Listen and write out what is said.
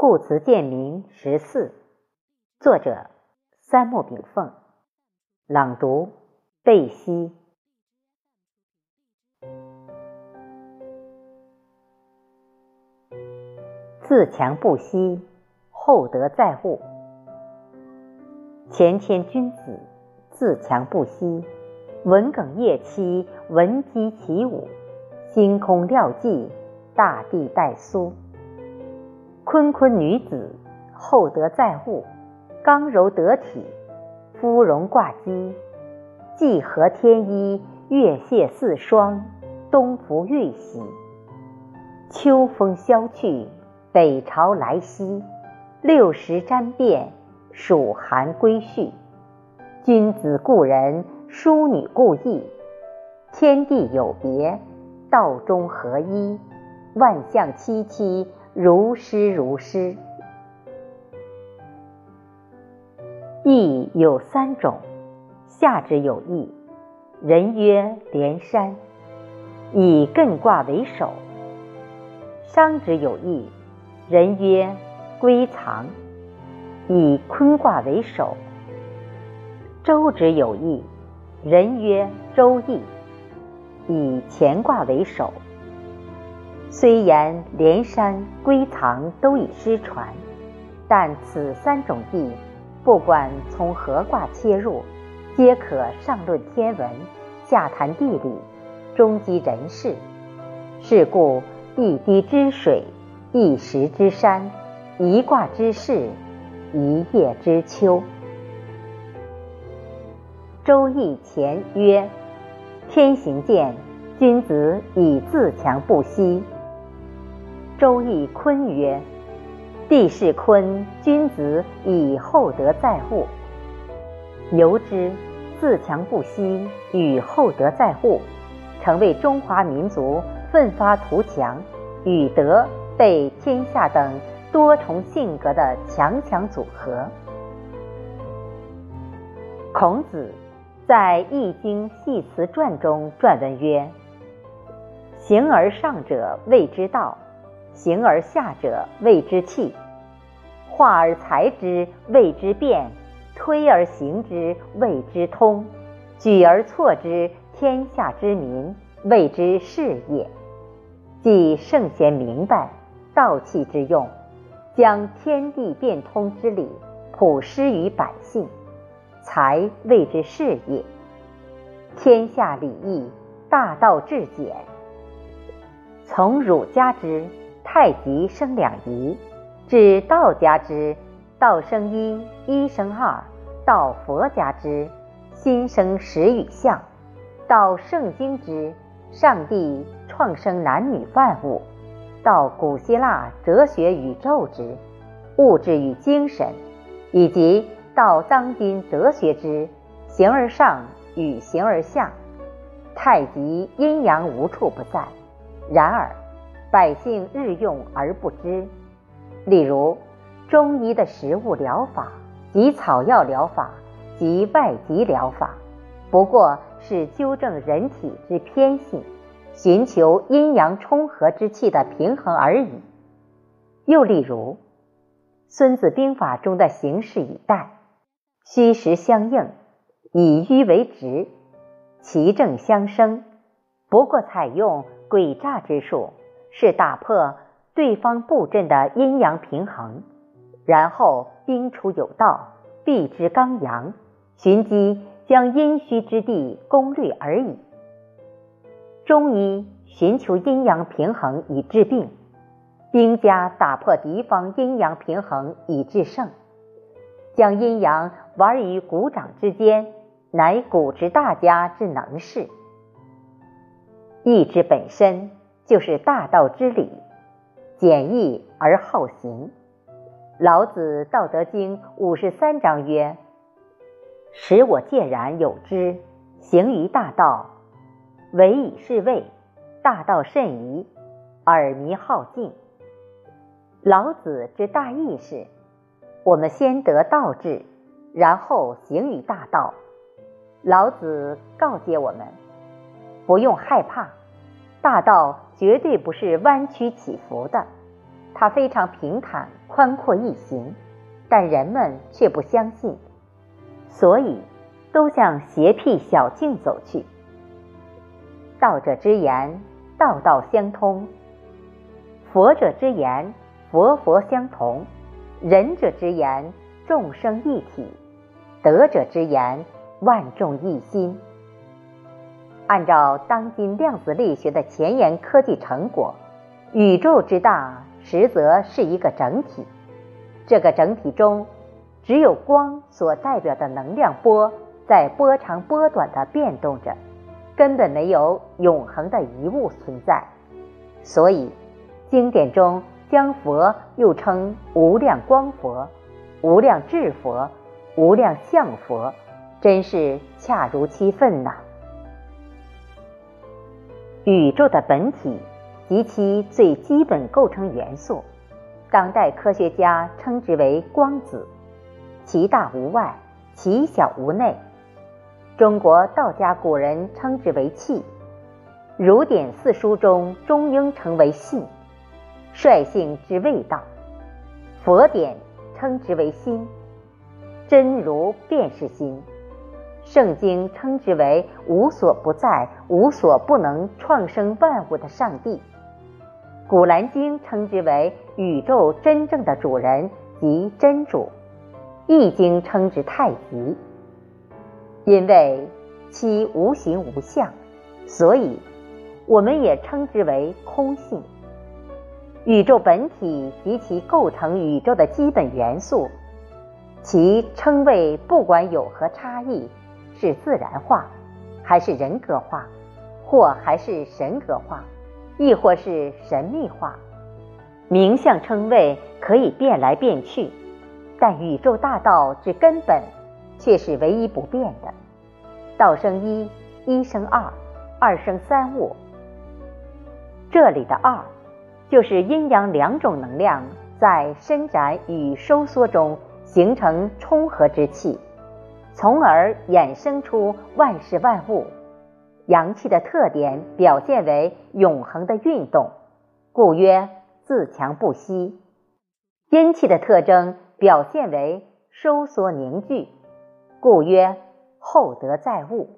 故词鉴明十四，作者三木炳凤，朗读贝西。自强不息，厚德载物。前谦君子，自强不息，文耿夜期，闻鸡起舞，星空廖寂，大地带苏。坤坤女子，厚德载物，刚柔得体，芙蓉挂机，季和天衣，月谢四霜，冬服玉玺。秋风消去，北朝来兮，六十沾变，暑寒归序。君子故人，淑女故意，天地有别，道中合一，万象凄凄。如诗如诗，意有三种，下之有义，人曰连山，以艮卦为首；商之有义，人曰归藏，以坤卦为首；周之有义，人曰周易，以乾卦为首。虽言连山、归藏都已失传，但此三种地，不管从何卦切入，皆可上论天文，下谈地理，中积人事。是故一滴之水，一石之山，一卦之势，一叶之秋。周易前曰：“天行健，君子以自强不息。”周易坤曰：“地势坤，君子以厚德载物。”由之，自强不息与厚德载物，成为中华民族奋发图强与德被天下等多重性格的强强组合。孔子在《易经系辞传》中撰文曰：“形而上者谓之道。”形而下者谓之气，化而裁之谓之变，推而行之谓之通，举而错之天下之民谓之事也。即圣贤明白道气之用，将天地变通之理普施于百姓，才谓之事业。天下礼义，大道至简。从儒家之。太极生两仪，至道家之道生一，一生二；到佛家之心生识与相；到圣经之上帝创生男女万物；到古希腊哲学宇宙之物质与精神，以及到当今哲学之形而上与形而下，太极阴阳无处不在。然而。百姓日用而不知，例如中医的食物疗法及草药疗法及外疾疗法，不过是纠正人体之偏性，寻求阴阳冲和之气的平衡而已。又例如《孙子兵法》中的形势以待，虚实相应，以迂为直，其正相生，不过采用诡诈之术。是打破对方布阵的阴阳平衡，然后兵出有道，避之刚阳，寻机将阴虚之地攻略而已。中医寻求阴阳平衡以治病，兵家打破敌方阴阳平衡以制胜，将阴阳玩于股掌之间，乃古之大家之能事。意志本身。就是大道之理，简易而好行。老子《道德经》五十三章曰：“使我介然有之，行于大道，为以是谓大道甚夷，耳迷好径。”老子之大义是：我们先得道志，然后行于大道。老子告诫我们，不用害怕。大道绝对不是弯曲起伏的，它非常平坦、宽阔易行，但人们却不相信，所以都向邪僻小径走去。道者之言，道道相通；佛者之言，佛佛相同；仁者之言，众生一体；德者之言，万众一心。按照当今量子力学的前沿科技成果，宇宙之大。实则是一个整体，这个整体中，只有光所代表的能量波在波长波短的变动着，根本没有永恒的一物存在。所以，经典中将佛又称无量光佛、无量智佛、无量相佛，真是恰如其分呐。宇宙的本体。及其最基本构成元素，当代科学家称之为光子，其大无外，其小无内。中国道家古人称之为气，儒典四书中中庸称为性，率性之谓道。佛典称之为心，真如便是心。圣经称之为无所不在、无所不能创生万物的上帝。古兰经称之为宇宙真正的主人即真主，易经称之太极。因为其无形无相，所以我们也称之为空性。宇宙本体及其构成宇宙的基本元素，其称谓不管有何差异，是自然化，还是人格化，或还是神格化。亦或是神秘化，名相称谓可以变来变去，但宇宙大道之根本却是唯一不变的。道生一，一生二，二生三物。这里的二，就是阴阳两种能量在伸展与收缩中形成冲合之气，从而衍生出万事万物。阳气的特点表现为永恒的运动，故曰自强不息；阴气的特征表现为收缩凝聚，故曰厚德载物。